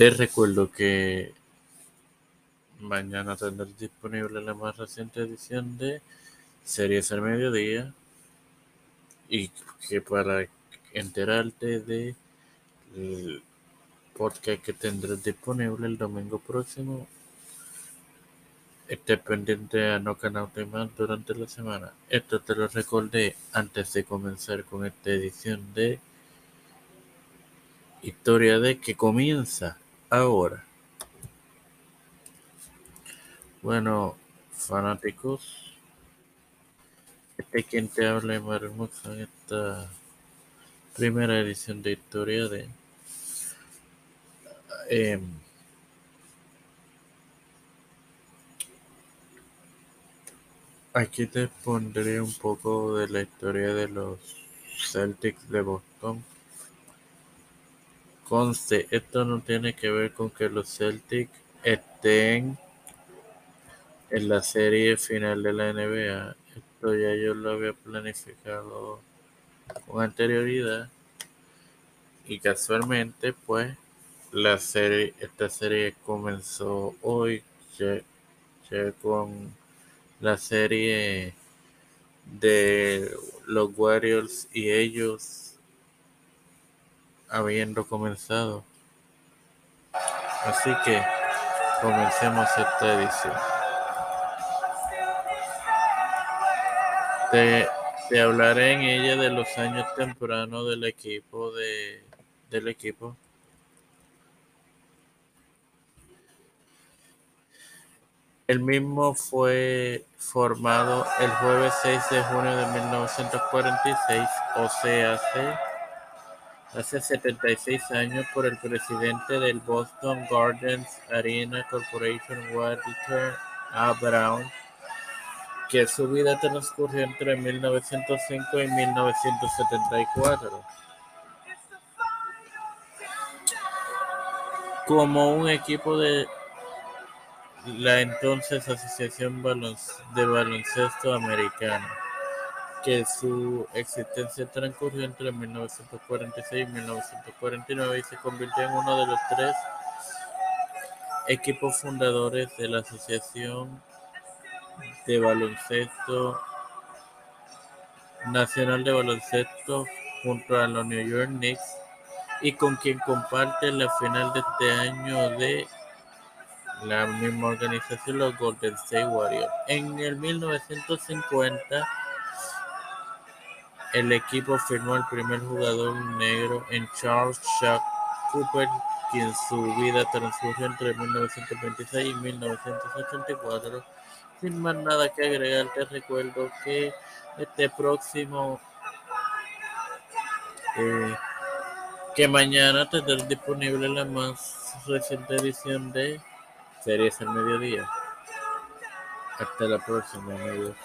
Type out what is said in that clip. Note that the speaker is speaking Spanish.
Te recuerdo que mañana tendrás disponible la más reciente edición de Series al Mediodía y que para enterarte de el podcast que tendrás disponible el domingo próximo esté pendiente a No Canal más durante la semana. Esto te lo recordé antes de comenzar con esta edición de Historia de que comienza ahora. Bueno, fanáticos, este quien te habla es Hermosa en esta primera edición de Historia de. Em, aquí te pondré un poco de la historia de los Celtics de Boston Conste, esto no tiene que ver con que los Celtics estén en la serie final de la NBA. Esto ya yo lo había planificado con anterioridad. Y casualmente, pues, la serie, esta serie comenzó hoy con la serie de los Warriors y ellos habiendo comenzado. Así que comencemos esta edición. Te, hablaré en ella de los años tempranos del equipo de, del equipo. El mismo fue formado el jueves 6 de junio de 1946, o sea, hace hace 76 años por el presidente del Boston Gardens Arena Corporation Walter A. Brown, que su vida transcurrió entre 1905 y 1974. Como un equipo de la entonces Asociación de Baloncesto Americana que su existencia transcurrió entre 1946 y 1949 y se convirtió en uno de los tres equipos fundadores de la Asociación de Baloncesto Nacional de Baloncesto junto a los New York Knicks y con quien comparte la final de este año de la misma organización, los Golden State Warriors. En el 1950 el equipo firmó al primer jugador negro en Charles Chuck Cooper, quien su vida transcurrió entre 1926 y 1984. Sin más nada que agregar, te recuerdo que este próximo eh, que mañana tendrá disponible la más reciente edición de Series al Mediodía. Hasta la próxima, amigos.